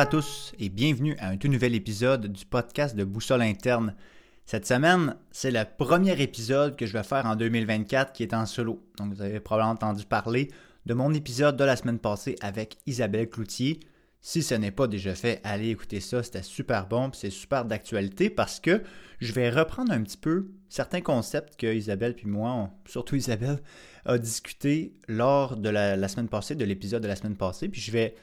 à tous et bienvenue à un tout nouvel épisode du podcast de Boussole Interne. Cette semaine, c'est le premier épisode que je vais faire en 2024 qui est en solo. Donc vous avez probablement entendu parler de mon épisode de la semaine passée avec Isabelle Cloutier. Si ce n'est pas déjà fait, allez écouter ça, c'était super bon, c'est super d'actualité parce que je vais reprendre un petit peu certains concepts que Isabelle puis moi, surtout Isabelle, a discuté lors de la, la semaine passée, de l'épisode de la semaine passée, puis je vais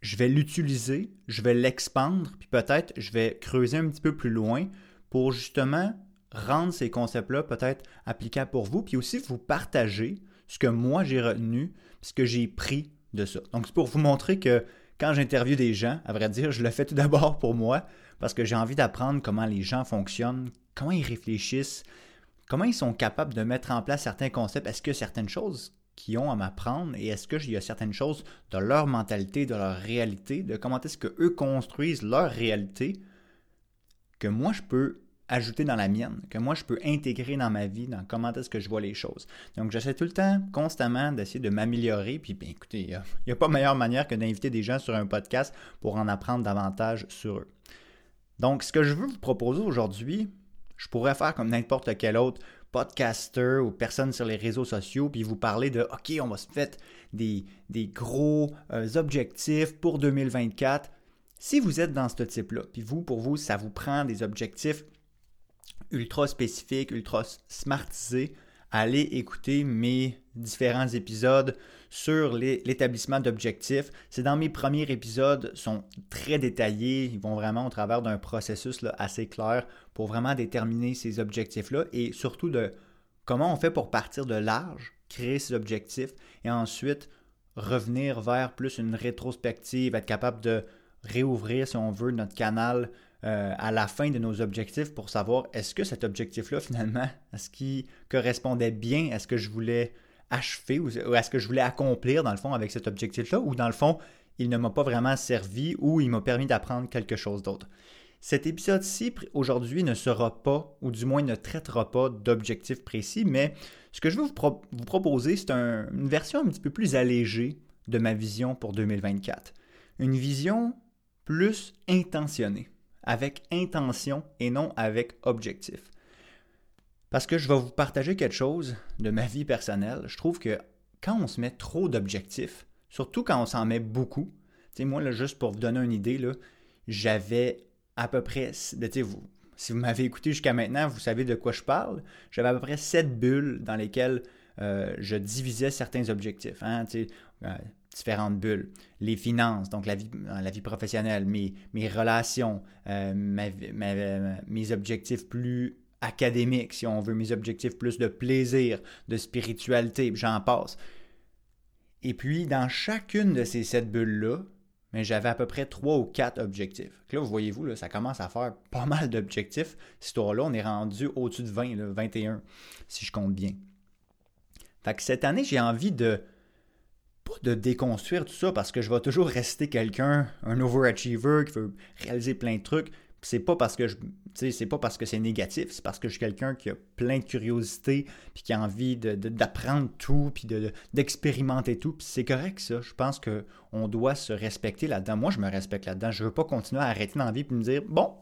je vais l'utiliser, je vais l'expandre, puis peut-être je vais creuser un petit peu plus loin pour justement rendre ces concepts-là peut-être applicables pour vous, puis aussi vous partager ce que moi j'ai retenu, ce que j'ai pris de ça. Donc c'est pour vous montrer que quand j'interviewe des gens, à vrai dire, je le fais tout d'abord pour moi, parce que j'ai envie d'apprendre comment les gens fonctionnent, comment ils réfléchissent, comment ils sont capables de mettre en place certains concepts. Est-ce que certaines choses qui ont à m'apprendre et est-ce qu'il y a certaines choses de leur mentalité, de leur réalité, de comment est-ce qu'eux construisent leur réalité que moi je peux ajouter dans la mienne, que moi je peux intégrer dans ma vie, dans comment est-ce que je vois les choses. Donc j'essaie tout le temps, constamment, d'essayer de m'améliorer. Puis bien, écoutez, il n'y a, pas meilleure manière que d'inviter des gens sur un podcast pour en apprendre davantage sur eux. Donc ce que je veux vous proposer aujourd'hui, je pourrais faire comme n'importe quel autre podcaster ou personne sur les réseaux sociaux, puis vous parler de OK, on va se faire des, des gros euh, objectifs pour 2024. Si vous êtes dans ce type-là, puis vous, pour vous, ça vous prend des objectifs ultra spécifiques, ultra smartisés, allez écouter mes différents épisodes sur l'établissement d'objectifs. C'est dans mes premiers épisodes, sont très détaillés, ils vont vraiment au travers d'un processus assez clair pour vraiment déterminer ces objectifs-là et surtout de comment on fait pour partir de large, créer ces objectifs et ensuite revenir vers plus une rétrospective, être capable de réouvrir, si on veut, notre canal euh, à la fin de nos objectifs pour savoir est-ce que cet objectif-là, finalement, est-ce qu'il correspondait bien à ce que je voulais achever ou à ce que je voulais accomplir, dans le fond, avec cet objectif-là, ou dans le fond, il ne m'a pas vraiment servi ou il m'a permis d'apprendre quelque chose d'autre. Cet épisode-ci, aujourd'hui, ne sera pas, ou du moins ne traitera pas d'objectifs précis, mais ce que je veux vous, proposer, c'est une version un petit peu plus allégée de ma vision pour 2024. Une vision plus intentionnée avec intention et non avec objectif. Parce que je vais vous partager quelque chose de ma vie personnelle. Je trouve que quand on se met trop d'objectifs, surtout quand on s'en met beaucoup, moi, juste pour vous donner une idée, j'avais à peu près, ben, vous, si vous m'avez écouté jusqu'à maintenant, vous savez de quoi je parle. J'avais à peu près sept bulles dans lesquelles euh, je divisais certains objectifs. Hein, euh, différentes bulles. Les finances, donc la vie, vie professionnelle, mes, relations, euh, mes objectifs plus académiques, si on veut, mes objectifs plus de plaisir, de spiritualité, j'en passe. Et puis, dans chacune de ces sept bulles-là, mais j'avais à peu près trois ou quatre objectifs. là, vous voyez-vous, là, ça commence à faire pas mal d'objectifs. Cette histoire-là, on est rendu au-dessus de 20, 21, si je compte bien. Fait que cette année, j'ai envie de de déconstruire tout ça parce que je vais toujours rester quelqu'un, un overachiever qui veut réaliser plein de trucs. C'est pas parce que je c'est pas parce que c'est négatif, c'est parce que je suis quelqu'un qui a plein de curiosité puis qui a envie d'apprendre tout puis d'expérimenter tout. Puis c'est correct ça. Je pense qu'on doit se respecter là-dedans. Moi, je me respecte là-dedans. Je veux pas continuer à arrêter dans la vie puis me dire bon,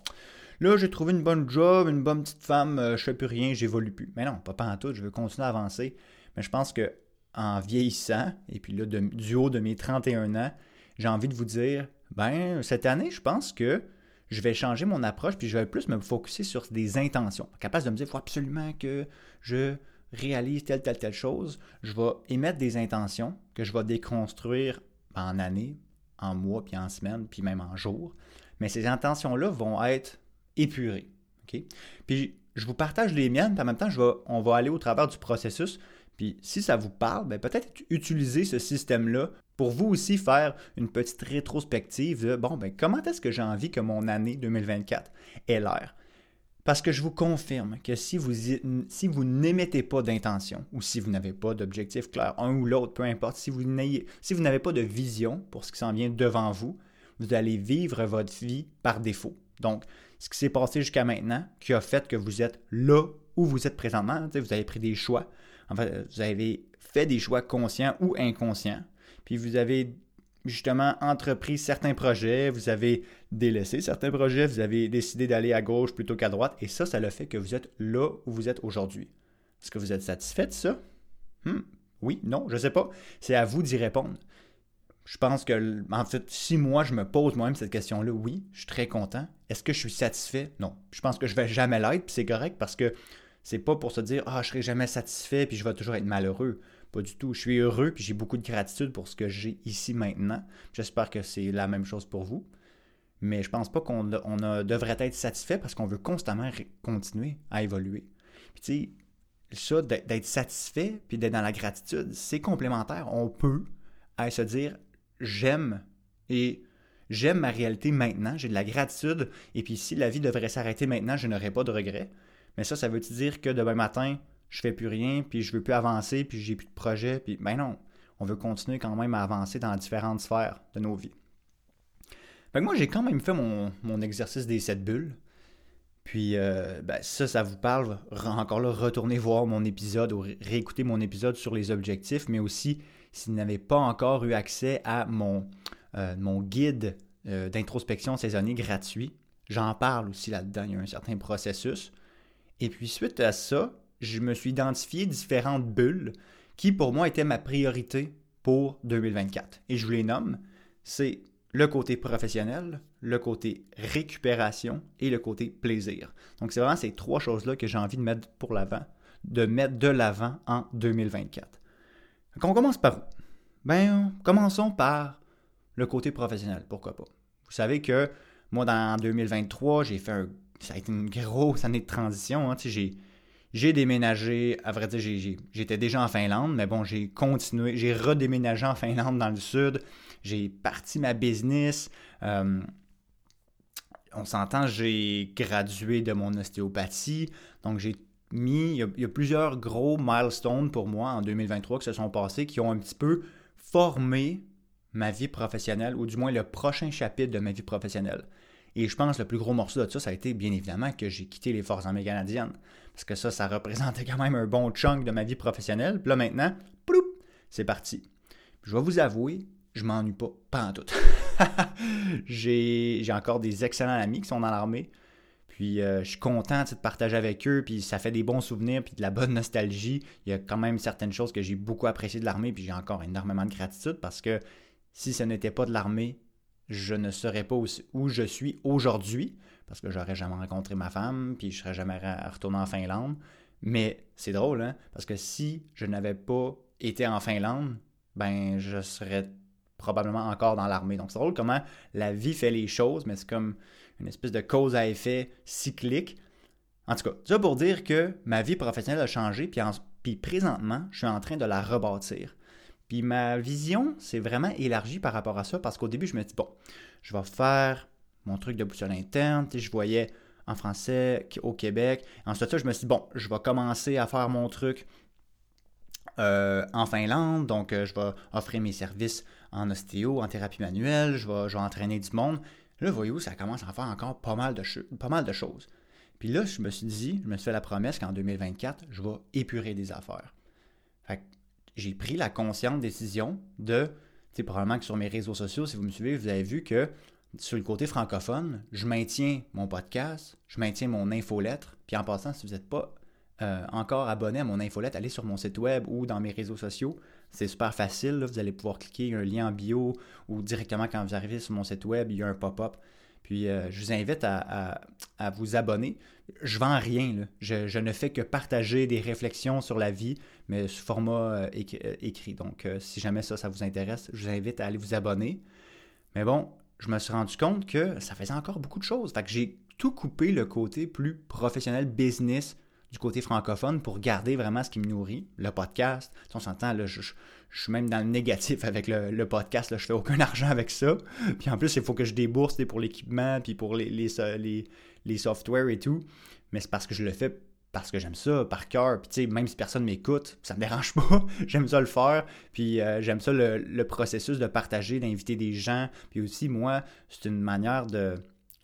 là j'ai trouvé une bonne job, une bonne petite femme, euh, je fais plus rien, j'évolue plus. Mais non, pas, pas en tout. Je veux continuer à avancer. Mais je pense que en vieillissant, et puis là, du haut de mes 31 ans, j'ai envie de vous dire, ben, cette année, je pense que je vais changer mon approche, puis je vais plus me focuser sur des intentions. Capable de me dire, il faut absolument que je réalise telle, telle, telle chose. Je vais émettre des intentions que je vais déconstruire en années, en mois, puis en semaines, puis même en jours. Mais ces intentions-là vont être épurées. Puis je vous partage les miennes, puis en même temps, je vais, on va aller au travers du processus puis si ça vous parle, ben, peut-être utiliser ce système-là pour vous aussi faire une petite rétrospective de bon, ben, comment est-ce que j'ai envie que mon année 2024 ait l'air? Parce que je vous confirme que si vous, si vous n'émettez pas d'intention ou si vous n'avez pas d'objectif clair, un ou l'autre, peu importe, si vous n'avez pas de vision pour ce qui s'en vient devant vous, vous allez vivre votre vie par défaut. Donc, ce qui s'est passé jusqu'à maintenant, qui a fait que vous êtes là où vous êtes présentement, vous avez pris des choix, en fait, vous avez fait des choix conscients ou inconscients, puis vous avez justement entrepris certains projets, vous avez délaissé certains projets, vous avez décidé d'aller à gauche plutôt qu'à droite, et ça, ça le fait que vous êtes là où vous êtes aujourd'hui. Est-ce que vous êtes satisfait de ça? Hmm, oui, non, je ne sais pas. C'est à vous d'y répondre. Je pense que, en fait, si moi je me pose moi-même cette question-là, oui, je suis très content. Est-ce que je suis satisfait? Non. Je pense que je vais jamais l'être, puis c'est correct parce que c'est pas pour se dire, ah, je serai jamais satisfait, puis je vais toujours être malheureux. Pas du tout. Je suis heureux, puis j'ai beaucoup de gratitude pour ce que j'ai ici maintenant. J'espère que c'est la même chose pour vous. Mais je pense pas qu'on devrait être satisfait parce qu'on veut constamment continuer à évoluer. Puis tu sais, ça, d'être satisfait, puis d'être dans la gratitude, c'est complémentaire. On peut se dire, j'aime et j'aime ma réalité maintenant, j'ai de la gratitude, et puis si la vie devrait s'arrêter maintenant, je n'aurais pas de regrets. Mais ça, ça veut dire que demain matin, je fais plus rien, puis je veux plus avancer, puis j'ai plus de projet, puis ben non, on veut continuer quand même à avancer dans différentes sphères de nos vies. Fait moi, j'ai quand même fait mon, exercice des sept bulles. Puis euh, ben, ça, ça vous parle. Encore là, retournez voir mon épisode ou réécouter mon épisode sur les objectifs, mais aussi si vous n'avez pas encore eu accès à mon, euh, guide euh, d'introspection saisonnier gratuit, j'en parle aussi là-dedans. Il y a un certain processus. Et puis suite à ça, je me suis identifié différentes bulles qui pour moi étaient ma priorité pour 2024. Et je vous les nomme. C'est le côté professionnel, le côté récupération et le côté plaisir. Donc c'est vraiment ces trois choses-là que j'ai envie de mettre pour l'avant, de mettre de l'avant en 2024. On commence par où? Ben, commençons par le côté professionnel, pourquoi pas. Vous savez que moi, dans 2023, j'ai fait un. Ça a été une grosse année de transition. Hein. J'ai, j'ai déménagé, à vrai dire, j'étais déjà en Finlande, mais bon, j'ai continué, j'ai redéménagé en Finlande dans le sud. J'ai parti ma business. Euh, on s'entend, j'ai gradué de mon ostéopathie. Donc, j'ai mis, il y, a, plusieurs gros milestones pour moi en 2023 qui se sont passés, qui ont un petit peu formé ma vie professionnelle, ou du moins le prochain chapitre de ma vie professionnelle. Et je pense que le plus gros morceau de ça, ça a été bien évidemment que j'ai quitté les Forces armées canadiennes. Parce que ça, ça représentait quand même un bon chunk de ma vie professionnelle. Puis là maintenant, c'est parti. je vais vous avouer, je m'ennuie pas, pas en tout. j'ai encore des excellents amis qui sont dans l'armée. Puis euh, je suis content de partager avec eux, puis ça fait des bons souvenirs, puis de la bonne nostalgie. Il y a quand même certaines choses que j'ai beaucoup appréciées de l'armée, puis j'ai encore énormément de gratitude parce que si ce n'était pas de l'armée, je ne serais pas où je suis aujourd'hui, parce que j'aurais jamais rencontré ma femme, puis je serais jamais retourné en Finlande. Mais c'est drôle, hein? Parce que si je n'avais pas été en Finlande, ben je serais probablement encore dans l'armée. Donc c'est drôle comment la vie fait les choses, mais c'est comme une espèce de cause à effet cyclique. En tout cas, ça pour dire que ma vie professionnelle a changé, puis présentement, je suis en train de la rebâtir. Puis ma vision s'est vraiment élargie par rapport à ça, parce qu'au début, je me dis, bon, je vais faire mon truc de boussole interne, je voyais en français au Québec. Ensuite, je me suis dit, bon, je vais commencer à faire mon truc euh, en Finlande, donc euh, je vais offrir mes services en ostéo, en thérapie manuelle, je vais, entraîner du monde. Là, voyez-vous, ça commence à faire encore pas mal de, pas mal de choses. Puis là, je me suis dit, je me suis fait la promesse qu'en 2024, je vais épurer des affaires. Fait j'ai pris la consciente décision de, tu probablement que sur mes réseaux sociaux, si vous me suivez, vous avez vu que sur le côté francophone, je maintiens mon podcast, je maintiens mon infolettre. Puis en passant, si vous n'êtes pas euh, encore abonné à mon infolette, allez sur mon site web ou dans mes réseaux sociaux. C'est super facile. Vous allez pouvoir cliquer un lien en bio ou directement quand vous arrivez sur mon site web, il y a un pop-up. Puis euh, je vous invite à, vous abonner. Je vends rien. Je, ne fais que partager des réflexions sur la vie, mais sous format euh, écrit. Donc si jamais ça, ça vous intéresse, je vous invite à aller vous abonner. Mais bon, je me suis rendu compte que ça faisait encore beaucoup de choses. Fait que j'ai tout coupé le côté plus professionnel, business, du côté francophone pour garder vraiment ce qui me nourrit, le podcast. on s'entend, là, je, suis même dans le négatif avec le, podcast, là, je fais aucun argent avec ça. Puis en plus, il faut que je débourse pour l'équipement, puis pour les, les, les, softwares et tout. Mais c'est parce que je le fais parce que j'aime ça par cœur. Puis tu sais, même si personne m'écoute, ça me dérange pas. j'aime ça le faire. Puis euh, j'aime ça le, le, processus de partager, d'inviter des gens. Puis aussi, moi, c'est une manière de,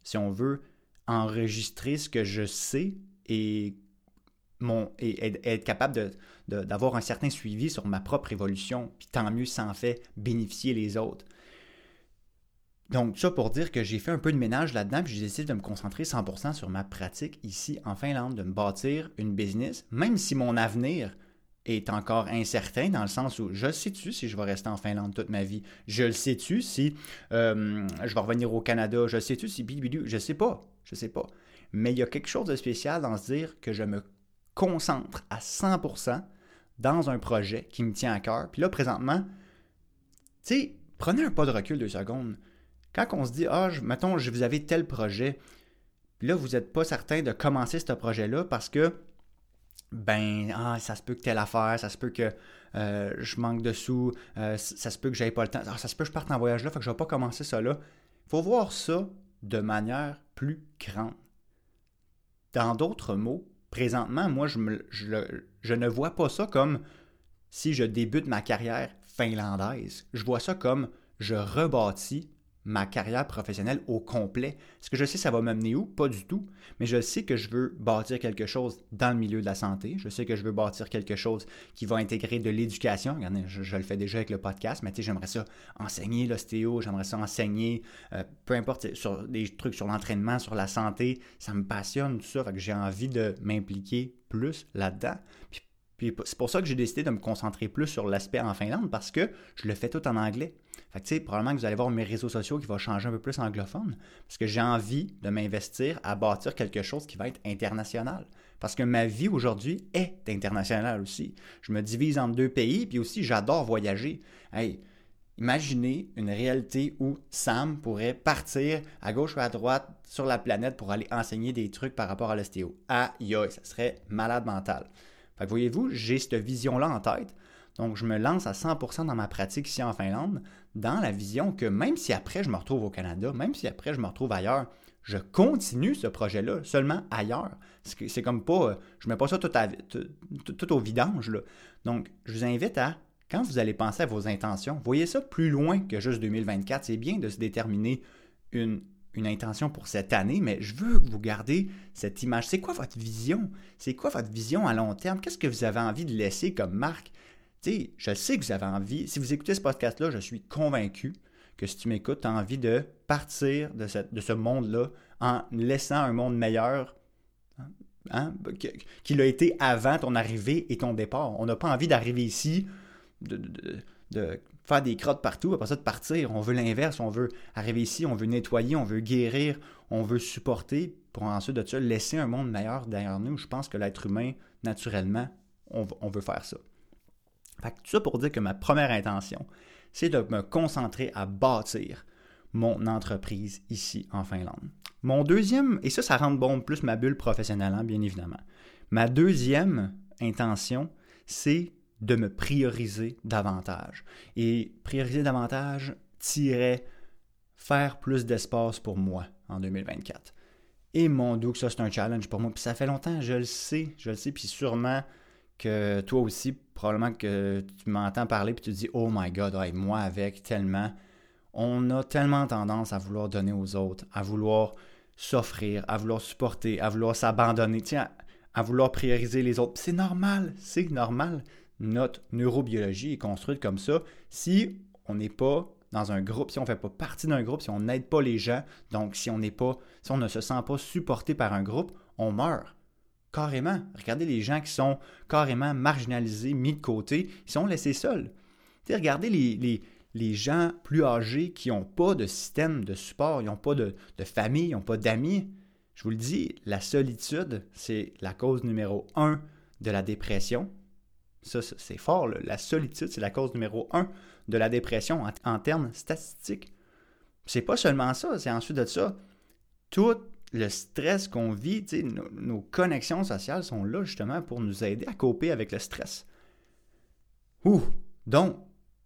si on veut, enregistrer ce que je sais et et, être capable d'avoir un certain suivi sur ma propre évolution, puis tant mieux ça fait bénéficier les autres. Donc, ça pour dire que j'ai fait un peu de ménage là-dedans, puis j'ai décidé de me concentrer 100% sur ma pratique ici en Finlande, de me bâtir une business, même si mon avenir est encore incertain dans le sens où je sais-tu si je vais rester en Finlande toute ma vie? Je le sais-tu si euh, je vais revenir au Canada? Je sais-tu si bidou? Je sais pas. Je sais pas. Mais il y a quelque chose de spécial dans se dire que je me concentre à 100% dans un projet qui me tient à cœur. Puis là, présentement, tu sais, prenez un pas de recul deux secondes. Quand on se dit, ah, mettons, vous avez tel projet, puis là, vous n'êtes pas certain de commencer ce projet-là parce que, ben, ah, ça se peut que telle affaire, ça se peut que euh, je manque de sous, euh, ça se peut que j'aille pas le temps, ah, ça se peut que je parte en voyage là, fait que je vais pas commencer ça là. Il faut voir ça de manière plus grande. Dans d'autres mots, présentement, moi, je, ne vois pas ça comme si je débute ma carrière finlandaise. Je vois ça comme je rebâtis ma carrière professionnelle au complet. Est-ce que je sais ça va m'amener où? Pas du tout. Mais je sais que je veux bâtir quelque chose dans le milieu de la santé. Je sais que je veux bâtir quelque chose qui va intégrer de l'éducation. Regardez, je, le fais déjà avec le podcast, mais j'aimerais ça enseigner l'ostéo, j'aimerais ça enseigner, euh, peu importe, sur des trucs sur l'entraînement, sur la santé. Ça me passionne, tout ça. J'ai envie de m'impliquer plus là-dedans. Puis c'est pour ça que j'ai décidé de me concentrer plus sur l'aspect en Finlande parce que je le fais tout en anglais. Fait que, tu sais, probablement que vous allez voir mes réseaux sociaux qui vont changer un peu plus anglophone parce que j'ai envie de m'investir à bâtir quelque chose qui va être international. Parce que ma vie aujourd'hui est internationale aussi. Je me divise en deux pays, puis aussi j'adore voyager. Hey, imaginez une réalité où Sam pourrait partir à gauche ou à droite sur la planète pour aller enseigner des trucs par rapport à l'ostéo. Aïe, ça serait malade mental. Fait que voyez-vous, j'ai cette vision-là en tête. Donc, je me lance à 100% dans ma pratique ici en Finlande, dans la vision que même si après je me retrouve au Canada, même si après je me retrouve ailleurs, je continue ce projet-là, seulement ailleurs. C'est comme pas, euh, je mets pas ça tout, au vidange. Là. Donc, je vous invite à, quand vous allez penser à vos intentions, voyez ça plus loin que juste 2024. C'est bien de se déterminer une une intention pour cette année, mais je veux que vous gardez cette image. C'est quoi votre vision? C'est quoi votre vision à long terme? Qu'est-ce que vous avez envie de laisser comme marque? Tu sais, je sais que vous avez envie. Si vous écoutez ce podcast-là, je suis convaincu que si tu m'écoutes, tu as envie de partir de, ce monde-là en laissant un monde meilleur hein, qu'il a été avant ton arrivée et ton départ. On n'a pas envie d'arriver ici, faire des crottes partout, après ça de partir. On veut l'inverse, on veut arriver ici, on veut nettoyer, on veut guérir, on veut supporter pour ensuite de ça laisser un monde meilleur derrière nous. Je pense que l'être humain, naturellement, on, veut faire ça. Fait que tout ça pour dire que ma première intention, c'est de me concentrer à bâtir mon entreprise ici en Finlande. Mon deuxième, et ça, ça rend bon plus ma bulle professionnelle, hein, bien évidemment. Ma deuxième intention, c'est de me prioriser davantage. Et prioriser davantage tirait faire plus d'espace pour moi en 2024. Et mon doux ça, c'est un challenge pour moi. Puis ça fait longtemps, je le sais, je le sais, puis sûrement que toi aussi, probablement que tu m'entends parler, puis tu te dis, oh my God, moi avec tellement, on a tellement tendance à vouloir donner aux autres, à vouloir s'offrir, à vouloir supporter, à vouloir s'abandonner, tiens, à vouloir prioriser les autres. C'est normal, c'est normal notre neurobiologie est construite comme ça. Si on n'est pas dans un groupe, si on ne fait pas partie d'un groupe, si on n'aide pas les gens, donc si on n'est pas, si on ne se sent pas supporté par un groupe, on meurt. Carrément. Regardez les gens qui sont carrément marginalisés, mis de côté, ils sont laissés seuls. regardez les, les, gens plus âgés qui n'ont pas de système de support, ils n'ont pas de, de famille, ils n'ont pas d'amis. Je vous le dis, la solitude, c'est la cause numéro un de la dépression, ça, c'est fort. La solitude, c'est la cause numéro un de la dépression en, termes statistiques. C'est pas seulement ça, c'est ensuite de ça, tout le stress qu'on vit, nos, connexions sociales sont là justement pour nous aider à coper avec le stress. Ouh! Donc,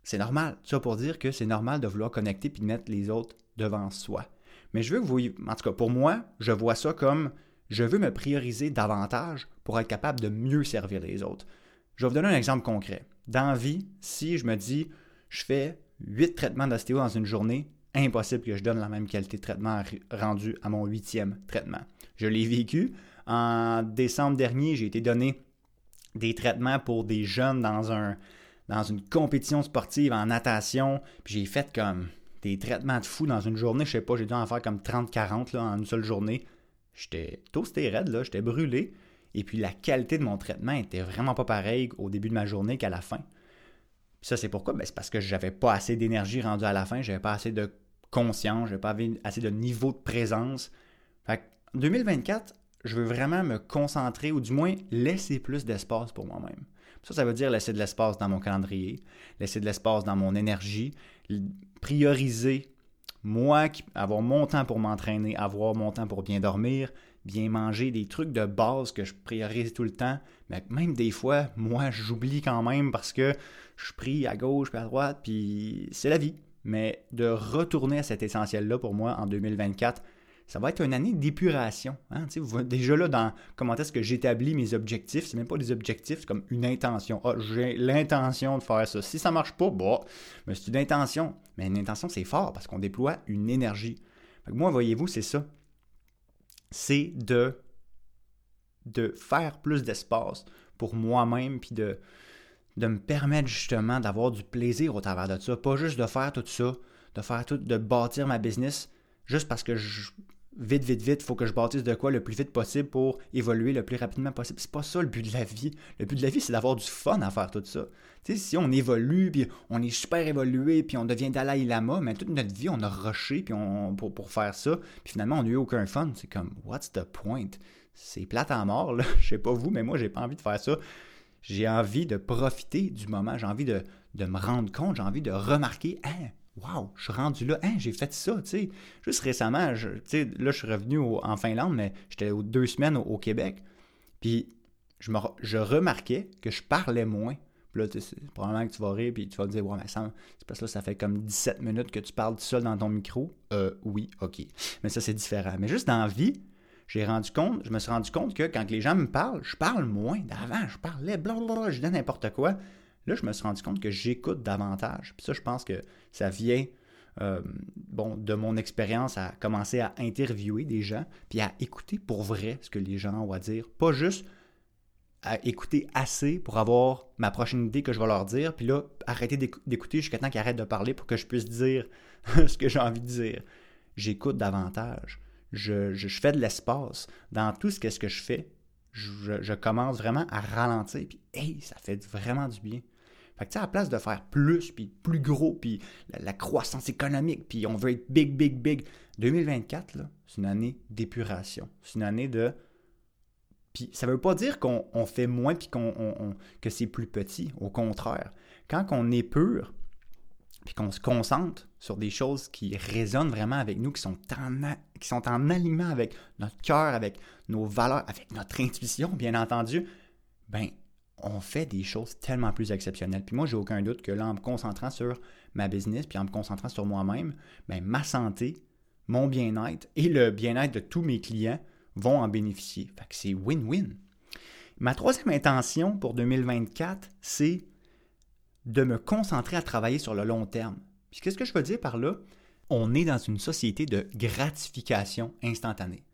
c'est normal. Ça pour dire que c'est normal de vouloir connecter puis de mettre les autres devant soi. Mais je veux que vous, en tout cas pour moi, je vois ça comme je veux me prioriser davantage pour être capable de mieux servir les autres. Je vais vous donner un exemple concret. Dans vie, si je me dis, je fais 8 traitements d'ostéo dans une journée, impossible que je donne la même qualité de traitement rendu à mon huitième traitement. Je l'ai vécu. En décembre dernier, j'ai été donné des traitements pour des jeunes dans, un, dans une compétition sportive en natation. J'ai fait comme des traitements de fou dans une journée. Je sais pas, j'ai dû en faire comme 30-40 en une seule journée. J'étais toasté raide, j'étais brûlé. Et puis la qualité de mon traitement était vraiment pas pareille au début de ma journée qu'à la fin. ça, c'est pourquoi? Ben, c'est parce que j'avais pas assez d'énergie rendue à la fin, j'avais pas assez de conscience, j'avais pas assez de niveau de présence. Fait en 2024, je veux vraiment me concentrer ou du moins laisser plus d'espace pour moi-même. Ça, ça veut dire laisser de l'espace dans mon calendrier, laisser de l'espace dans mon énergie, prioriser moi, avoir mon temps pour m'entraîner, avoir mon temps pour bien dormir, bien manger, des trucs de base que je priorise tout le temps. Mais même des fois, moi, j'oublie quand même parce que je prie à gauche puis à droite, puis c'est la vie. Mais de retourner à cet essentiel-là pour moi en 2024, ça va être une année d'épuration. Hein? Déjà là, dans comment est-ce que j'établis mes objectifs, c'est même pas des objectifs, c'est comme une intention. Ah, j'ai l'intention de faire ça. Si ça marche pas, bah, mais c'est une intention. Mais une intention, c'est fort parce qu'on déploie une énergie. moi, voyez-vous, c'est ça. C'est de, faire plus d'espace pour moi-même, puis de, de me permettre justement d'avoir du plaisir au travers de ça. Pas juste de faire tout ça, de faire tout, de bâtir ma business juste parce que je, vite, vite, vite, il faut que je bâtisse de quoi le plus vite possible pour évoluer le plus rapidement possible. C'est pas ça le but de la vie. Le but de la vie, c'est d'avoir du fun à faire tout ça. Tu si on évolue, puis on est super évolué, puis on devient Dalai Lama, mais toute notre vie, on a rushé puis pour faire ça, puis finalement, on n'a eu aucun fun. C'est comme, what's the point? C'est plate à mort, là. Je sais pas vous, mais moi, j'ai pas envie de faire ça. J'ai envie de profiter du moment. J'ai envie de, de me rendre compte. J'ai envie de remarquer, hein, Wow, je suis rendu là, hein, j'ai fait ça, tu sais. Juste récemment, je, là, je suis revenu en Finlande, mais j'étais deux semaines au, Québec. Puis, je, me, je remarquais que je parlais moins. Puis là, probablement que tu vas rire, puis tu vas te dire, ouais, mais ça, c'est parce que là, ça fait comme 17 minutes que tu parles tout seul dans ton micro. Euh, oui, ok. Mais ça, c'est différent. Mais juste dans la vie, j'ai rendu compte, je me suis rendu compte que quand les gens me parlent, je parle moins. D'avant, je parlais, blablabla, je disais n'importe quoi. Là, je me suis rendu compte que j'écoute davantage. Puis ça, je pense que ça vient euh, bon, de mon expérience à commencer à interviewer des gens, puis à écouter pour vrai ce que les gens ont à dire. Pas juste à écouter assez pour avoir ma prochaine idée que je vais leur dire, puis là, arrêter d'écouter jusqu'à temps qu'ils arrêtent de parler pour que je puisse dire ce que j'ai envie de dire. J'écoute davantage. Je, fais de l'espace. Dans tout ce, ce que je fais, je, je, commence vraiment à ralentir, puis hey, ça fait vraiment du bien. Fait que, à la place de faire plus, puis plus gros, puis la, croissance économique, puis on veut être big, big, big, 2024, c'est une année d'épuration. C'est une année de... Puis ça ne veut pas dire qu'on fait moins, puis qu'on, que c'est plus petit. Au contraire. Quand on est pur, puis qu'on se concentre sur des choses qui résonnent vraiment avec nous, qui sont en, qui sont en alignement avec notre cœur, avec nos valeurs, avec notre intuition, bien entendu, ben on fait des choses tellement plus exceptionnelles. Puis moi, j'ai aucun doute que là, en me concentrant sur ma business, puis en me concentrant sur moi-même, ben, ma santé, mon bien-être et le bien-être de tous mes clients vont en bénéficier. Fait que c'est win-win. Ma troisième intention pour 2024, c'est de me concentrer à travailler sur le long terme. Puis qu'est-ce que je veux dire par là? On est dans une société de gratification instantanée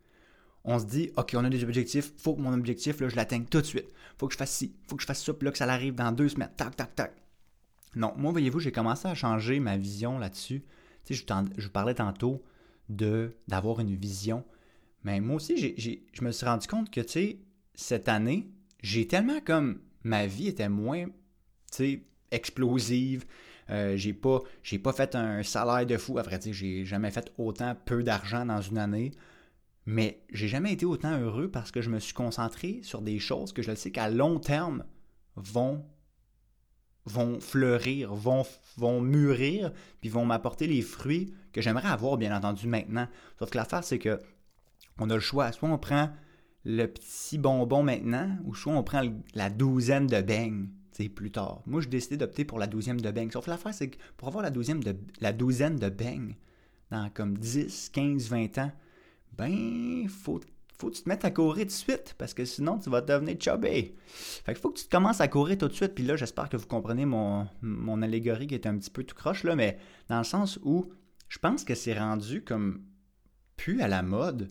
on se dit, OK, on a des objectifs, faut que mon objectif, là, je l'atteigne tout de suite. Faut que je fasse ci, faut que je fasse ça, puis là, que ça arrive dans deux semaines. Tac, tac, tac. Non, moi, voyez-vous, j'ai commencé à changer ma vision là-dessus. Tu je, je parlais tantôt de, d'avoir une vision. Mais moi aussi, je me suis rendu compte que, tu sais, cette année, j'ai tellement comme ma vie était moins, tu sais, explosive. Euh, j'ai pas, j'ai pas fait un salaire de fou. À vrai dire, j'ai jamais fait autant peu d'argent dans une année. Mais j'ai jamais été autant heureux parce que je me suis concentré sur des choses que je sais qu'à long terme vont, vont fleurir, vont, vont mûrir, puis vont m'apporter les fruits que j'aimerais avoir, bien entendu, maintenant. Sauf que l'affaire, c'est que on a le choix. Soit on prend le petit bonbon maintenant, ou soit on prend la douzaine de beignes plus tard. Moi, j'ai décidé d'opter pour la douzième de beignes. Sauf que l'affaire, c'est que pour avoir la, douzième de, la douzaine de beignes dans comme 10, 15, 20 ans, ben, faut, faut que tu te mettes à courir tout de suite, parce que sinon, tu vas devenir chubby. Fait qu'il faut que tu commences à courir tout de suite, puis là, j'espère que vous comprenez mon, mon allégorie qui est un petit peu tout croche, là, mais dans le sens où je pense que c'est rendu comme plus à la mode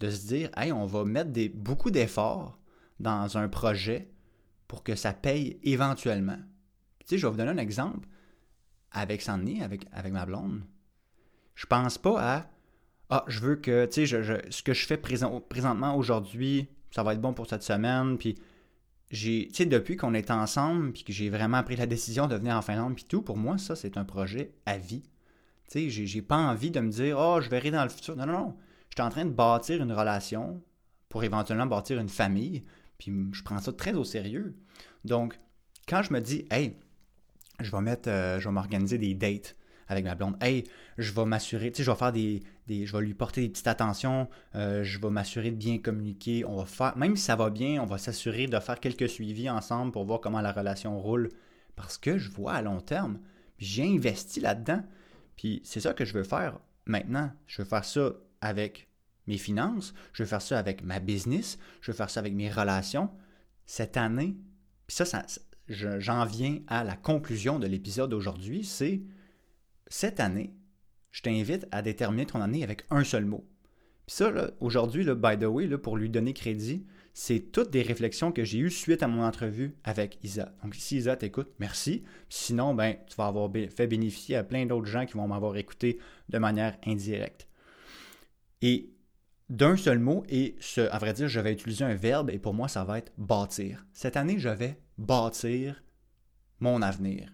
de se dire, hey, on va mettre beaucoup d'efforts dans un projet pour que ça paye éventuellement. tu sais, je vais vous donner un exemple avec Sandy, avec, avec ma blonde. Je pense pas à Ah, je veux que, tu sais, ce que je fais présentement aujourd'hui, ça va être bon pour cette semaine, puis j'ai, tu sais, depuis qu'on est ensemble, puis que j'ai vraiment pris la décision de venir en Finlande, puis tout, pour moi, ça, c'est un projet à vie. Tu sais, j'ai, pas envie de me dire, oh, je verrai dans le futur. Non, non, non. Je suis en train de bâtir une relation pour éventuellement bâtir une famille, puis je prends ça très au sérieux. Donc, quand je me dis, hey, je vais mettre, euh, je vais m'organiser des dates avec ma blonde, hey, je vais m'assurer, tu sais, je vais faire des, je vais lui porter des petites attentions, euh, je vais m'assurer de bien communiquer, on va faire, même si ça va bien, on va s'assurer de faire quelques suivis ensemble pour voir comment la relation roule, parce que je vois à long terme, puis j'ai investi là-dedans, puis c'est ça que je veux faire maintenant, je veux faire ça avec mes finances, je veux faire ça avec ma business, je veux faire ça avec mes relations. Cette année, puis ça, ça j'en viens à la conclusion de l'épisode d'aujourd'hui, c'est cette année, je t'invite à déterminer ton année avec un seul mot. Puis ça, aujourd'hui, by the way, pour lui donner crédit, c'est toutes des réflexions que j'ai eues suite à mon entrevue avec Isa. Donc, si Isa t'écoute, merci. Sinon, ben, tu vas avoir fait bénéficier à plein d'autres gens qui vont m'avoir écouté de manière indirecte. Et d'un seul mot, et à vrai dire, je vais utiliser un verbe, et pour moi, ça va être bâtir. Cette année, je vais bâtir mon avenir.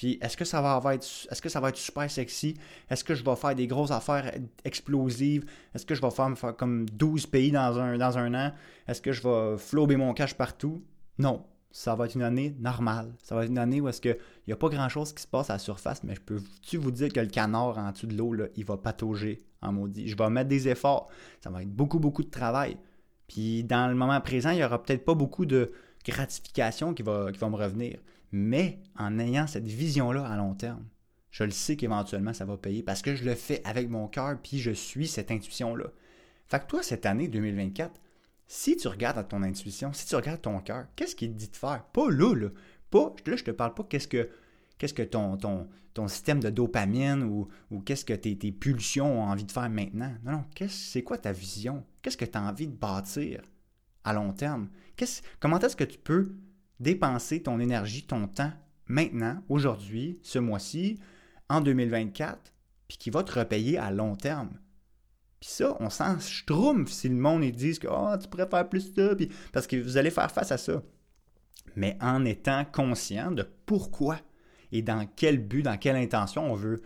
Puis est-ce que ça va être est-ce que ça va être super sexy? Est-ce que je vais faire des grosses affaires explosives? Est-ce que je vais faire, comme 12 pays dans un, dans an? Est-ce que je vais flober mon cash partout? Non, ça va être une année normale. Ça va être une année où est-ce qu'il n'y a pas grand-chose qui se passe à la surface, mais je peux-tu vous dire que le canard en dessous de l'eau, il va patauger en maudit? Je vais mettre des efforts. Ça va être beaucoup, beaucoup de travail. Puis dans le moment présent, il n'y aura peut-être pas beaucoup de gratification qui qui va me revenir. Mais en ayant cette vision-là à long terme, je le sais qu'éventuellement ça va payer parce que je le fais avec mon cœur puis je suis cette intuition-là. Fait que toi, cette année 2024, si tu regardes à ton intuition, si tu regardes ton cœur, qu'est-ce qu'il te dit de faire? Pas là, là. Pas, là, je te parle pas qu'est-ce que, qu'est-ce que ton, ton, système de dopamine ou, ou qu'est-ce que tes, tes, pulsions ont envie de faire maintenant. Non, non, c'est quoi ta vision? Qu'est-ce que tu as envie de bâtir à long terme? comment est-ce que tu peux dépenser ton énergie, ton temps maintenant, aujourd'hui, ce mois-ci, en 2024, puis qui va te repayer à long terme. Puis ça, on s'en schtroumpf si le monde ils disent que oh, tu pourrais faire plus ça, puis parce que vous allez faire face à ça. Mais en étant conscient de pourquoi et dans quel but, dans quelle intention on veut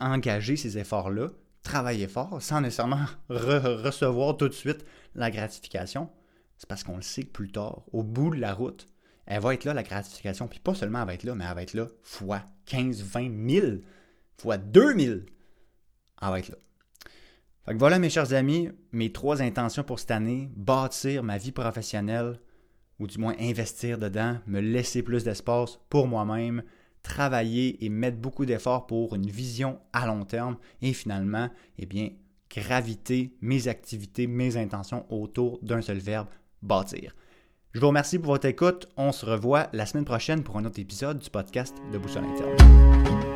engager ces efforts-là, travailler fort sans nécessairement recevoir tout de suite la gratification, c'est parce qu'on le sait que plus tard, au bout de la route, elle va être là, la gratification. Puis pas seulement elle va être là, mais elle va être là fois 15, 20 000, fois 2000. Elle va être là. Fait voilà, mes chers amis, mes trois intentions pour cette année bâtir ma vie professionnelle, ou du moins investir dedans, me laisser plus d'espace pour moi-même, travailler et mettre beaucoup d'efforts pour une vision à long terme et finalement, eh bien, graviter mes activités, mes intentions autour d'un seul verbe, bâtir. Je vous remercie pour votre écoute. On se revoit la semaine prochaine pour un autre épisode du podcast de Boussole Interne.